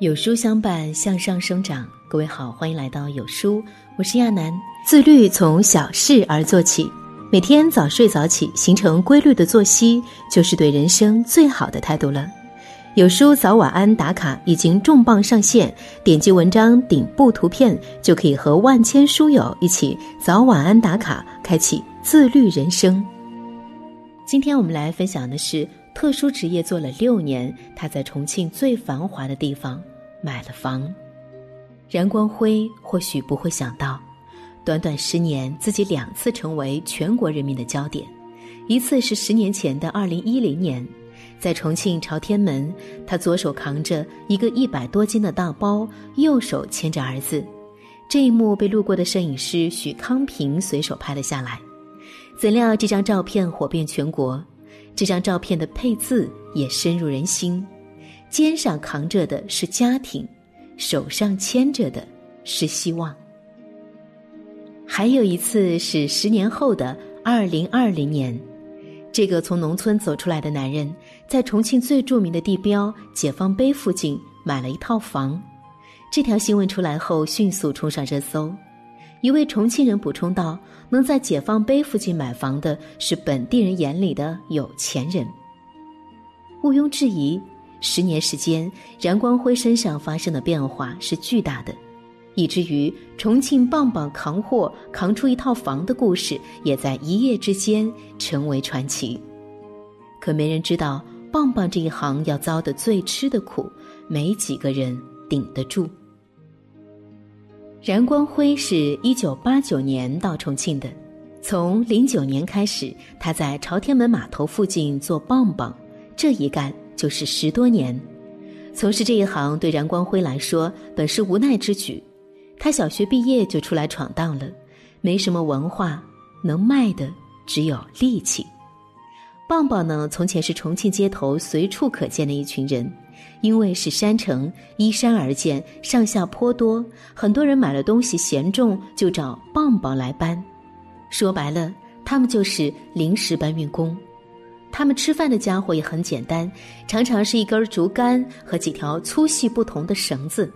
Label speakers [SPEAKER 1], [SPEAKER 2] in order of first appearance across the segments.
[SPEAKER 1] 有书相伴，向上生长。各位好，欢迎来到有书，我是亚楠。自律从小事而做起，每天早睡早起，形成规律的作息，就是对人生最好的态度了。有书早晚安打卡已经重磅上线，点击文章顶部图片就可以和万千书友一起早晚安打卡，开启自律人生。今天我们来分享的是特殊职业做了六年，他在重庆最繁华的地方买了房。冉光辉或许不会想到，短短十年，自己两次成为全国人民的焦点，一次是十年前的二零一零年。在重庆朝天门，他左手扛着一个一百多斤的大包，右手牵着儿子。这一幕被路过的摄影师许康平随手拍了下来。怎料这张照片火遍全国，这张照片的配字也深入人心：肩上扛着的是家庭，手上牵着的是希望。还有一次是十年后的二零二零年。这个从农村走出来的男人，在重庆最著名的地标解放碑附近买了一套房。这条新闻出来后，迅速冲上热搜。一位重庆人补充道：“能在解放碑附近买房的，是本地人眼里的有钱人。”毋庸置疑，十年时间，冉光辉身上发生的变化是巨大的。以至于重庆棒棒扛货扛出一套房的故事，也在一夜之间成为传奇。可没人知道，棒棒这一行要遭的最吃的苦，没几个人顶得住。冉光辉是一九八九年到重庆的，从零九年开始，他在朝天门码头附近做棒棒，这一干就是十多年。从事这一行对冉光辉来说，本是无奈之举。他小学毕业就出来闯荡了，没什么文化，能卖的只有力气。棒棒呢，从前是重庆街头随处可见的一群人，因为是山城，依山而建，上下坡多，很多人买了东西嫌重，就找棒棒来搬。说白了，他们就是临时搬运工。他们吃饭的家伙也很简单，常常是一根竹竿和几条粗细不同的绳子，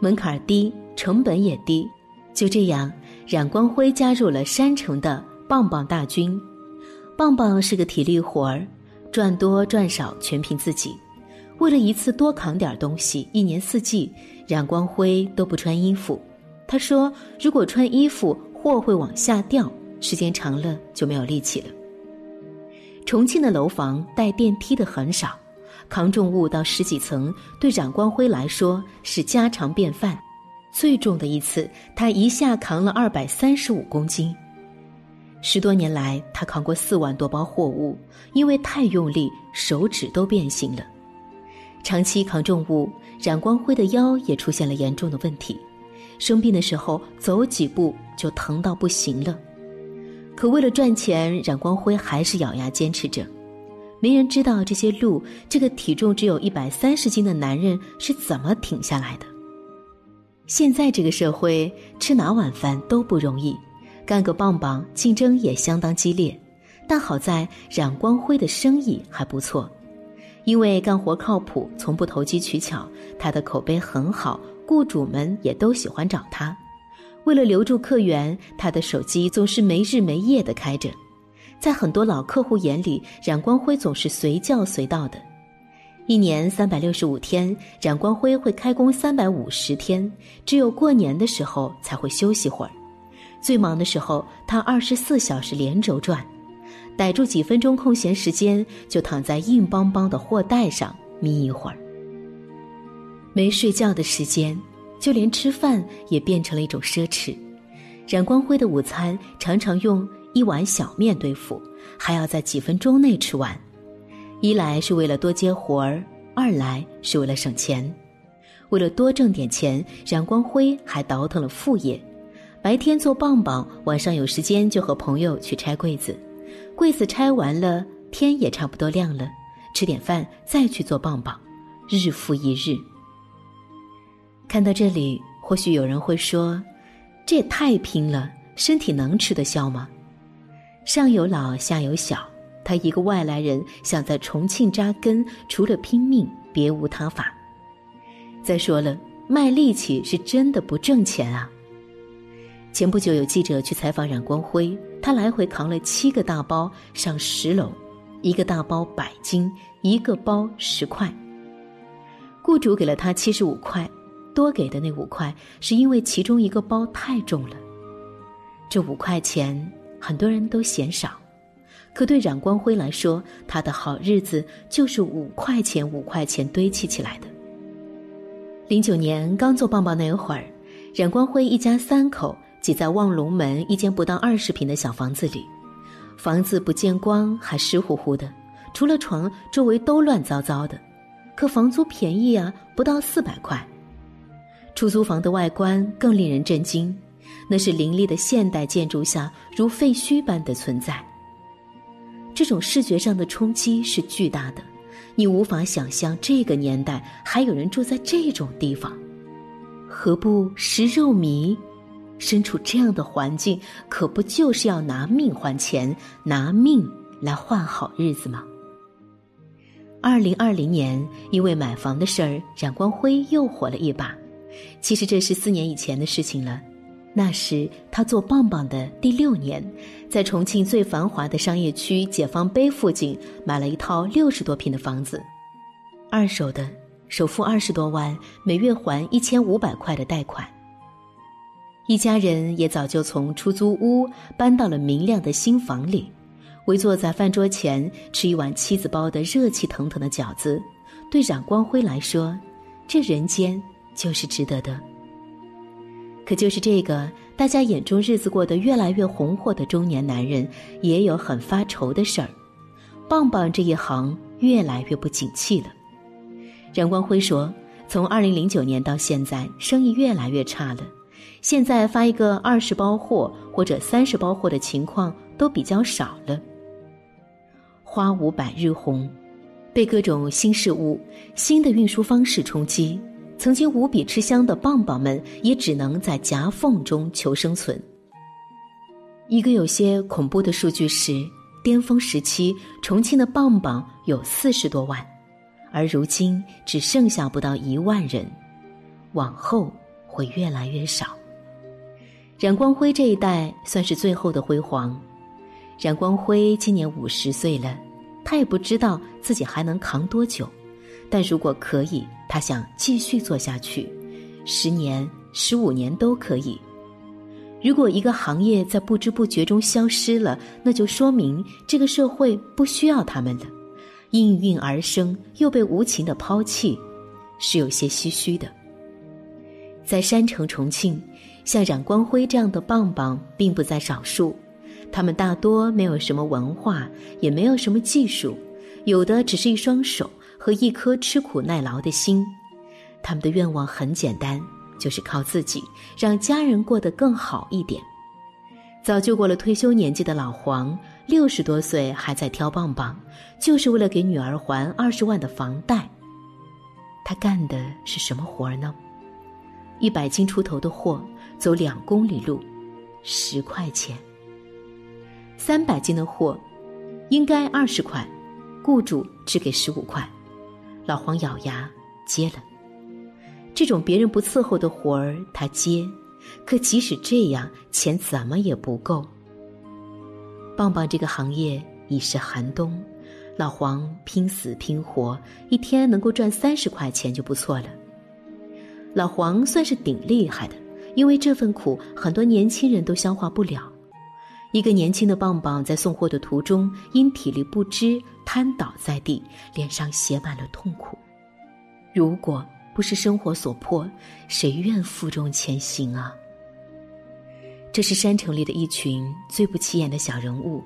[SPEAKER 1] 门槛低。成本也低，就这样，冉光辉加入了山城的棒棒大军。棒棒是个体力活儿，赚多赚少全凭自己。为了一次多扛点东西，一年四季，冉光辉都不穿衣服。他说：“如果穿衣服，货会往下掉，时间长了就没有力气了。”重庆的楼房带电梯的很少，扛重物到十几层，对冉光辉来说是家常便饭。最重的一次，他一下扛了二百三十五公斤。十多年来，他扛过四万多包货物，因为太用力，手指都变形了。长期扛重物，冉光辉的腰也出现了严重的问题。生病的时候，走几步就疼到不行了。可为了赚钱，冉光辉还是咬牙坚持着。没人知道这些路，这个体重只有一百三十斤的男人是怎么挺下来的。现在这个社会，吃哪碗饭都不容易，干个棒棒竞争也相当激烈。但好在冉光辉的生意还不错，因为干活靠谱，从不投机取巧，他的口碑很好，雇主们也都喜欢找他。为了留住客源，他的手机总是没日没夜的开着，在很多老客户眼里，冉光辉总是随叫随到的。一年三百六十五天，冉光辉会开工三百五十天，只有过年的时候才会休息会儿。最忙的时候，他二十四小时连轴转，逮住几分钟空闲时间，就躺在硬邦邦的货袋上眯一会儿。没睡觉的时间，就连吃饭也变成了一种奢侈。冉光辉的午餐常常用一碗小面对付，还要在几分钟内吃完。一来是为了多接活儿，二来是为了省钱。为了多挣点钱，冉光辉还倒腾了副业：白天做棒棒，晚上有时间就和朋友去拆柜子。柜子拆完了，天也差不多亮了，吃点饭再去做棒棒，日复一日。看到这里，或许有人会说：“这也太拼了，身体能吃得消吗？”上有老，下有小。他一个外来人想在重庆扎根，除了拼命别无他法。再说了，卖力气是真的不挣钱啊。前不久有记者去采访冉光辉，他来回扛了七个大包上十楼，一个大包百斤，一个包十块。雇主给了他七十五块，多给的那五块是因为其中一个包太重了。这五块钱很多人都嫌少，可对冉光辉来说，他的好日子就是五块钱五块钱堆砌起来的。零九年刚做棒棒那会儿，冉光辉一家三口。挤在望龙门一间不到二十平的小房子里，房子不见光，还湿乎乎的，除了床，周围都乱糟糟的。可房租便宜啊，不到四百块。出租房的外观更令人震惊，那是林立的现代建筑下如废墟般的存在。这种视觉上的冲击是巨大的，你无法想象这个年代还有人住在这种地方，何不食肉糜？身处这样的环境，可不就是要拿命换钱，拿命来换好日子吗？二零二零年，因为买房的事儿，冉光辉又火了一把。其实这是四年以前的事情了。那时他做棒棒的第六年，在重庆最繁华的商业区解放碑附近买了一套六十多平的房子，二手的，首付二十多万，每月还一千五百块的贷款。一家人也早就从出租屋搬到了明亮的新房里，围坐在饭桌前吃一碗妻子包的热气腾腾的饺子。对冉光辉来说，这人间就是值得的。可就是这个大家眼中日子过得越来越红火的中年男人，也有很发愁的事儿。棒棒这一行越来越不景气了。冉光辉说：“从二零零九年到现在，生意越来越差了。”现在发一个二十包货或者三十包货的情况都比较少了。花无百日红，被各种新事物、新的运输方式冲击，曾经无比吃香的棒棒们也只能在夹缝中求生存。一个有些恐怖的数据是，巅峰时期重庆的棒棒有四十多万，而如今只剩下不到一万人，往后会越来越少。冉光辉这一代算是最后的辉煌。冉光辉今年五十岁了，他也不知道自己还能扛多久，但如果可以，他想继续做下去，十年、十五年都可以。如果一个行业在不知不觉中消失了，那就说明这个社会不需要他们了，应运而生又被无情的抛弃，是有些唏嘘的。在山城重庆。像冉光辉这样的棒棒并不在少数，他们大多没有什么文化，也没有什么技术，有的只是一双手和一颗吃苦耐劳的心。他们的愿望很简单，就是靠自己让家人过得更好一点。早就过了退休年纪的老黄，六十多岁还在挑棒棒，就是为了给女儿还二十万的房贷。他干的是什么活儿呢？一百斤出头的货。走两公里路，十块钱。三百斤的货，应该二十块，雇主只给十五块。老黄咬牙接了。这种别人不伺候的活儿，他接。可即使这样，钱怎么也不够。棒棒这个行业已是寒冬，老黄拼死拼活，一天能够赚三十块钱就不错了。老黄算是顶厉害的。因为这份苦，很多年轻人都消化不了。一个年轻的棒棒在送货的途中，因体力不支瘫倒在地，脸上写满了痛苦。如果不是生活所迫，谁愿负重前行啊？这是山城里的一群最不起眼的小人物，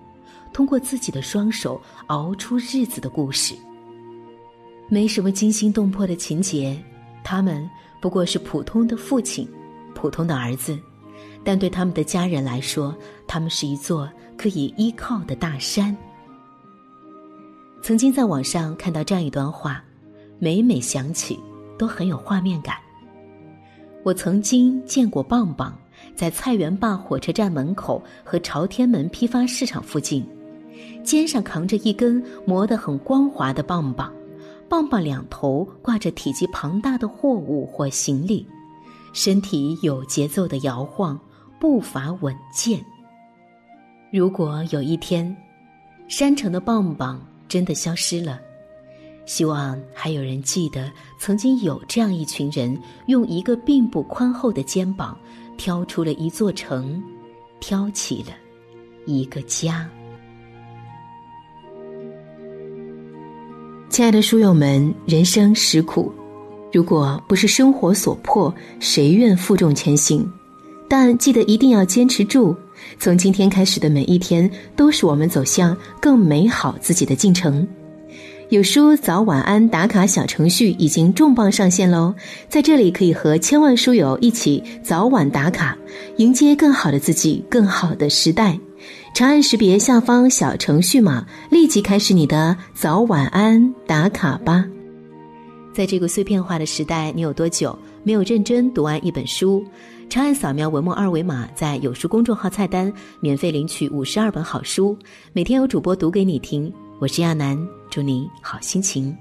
[SPEAKER 1] 通过自己的双手熬出日子的故事。没什么惊心动魄的情节，他们不过是普通的父亲。普通的儿子，但对他们的家人来说，他们是一座可以依靠的大山。曾经在网上看到这样一段话，每每想起都很有画面感。我曾经见过棒棒在菜园坝火车站门口和朝天门批发市场附近，肩上扛着一根磨得很光滑的棒棒，棒棒两头挂着体积庞大的货物或行李，身体有节奏的摇晃，步伐稳健。如果有一天，山城的棒棒真的消失了，希望还有人记得，曾经有这样一群人，用一个并不宽厚的肩膀，挑出了一座城，挑起了一个家。亲爱的书友们，人生实苦，如果不是生活所迫，谁愿负重前行？但记得一定要坚持住。从今天开始的每一天，都是我们走向更美好自己的进程。有书早晚安打卡小程序已经重磅上线喽！在这里可以和千万书友一起早晚打卡，迎接更好的自己，更好的时代。长按识别下方小程序码，立即开始你的早晚安打卡吧。在这个碎片化的时代，你有多久没有认真读完一本书？长按扫描文末二维码，在有书公众号菜单免费领取五十二本好书，每天有主播读给你听。我是亚楠，祝你好心情。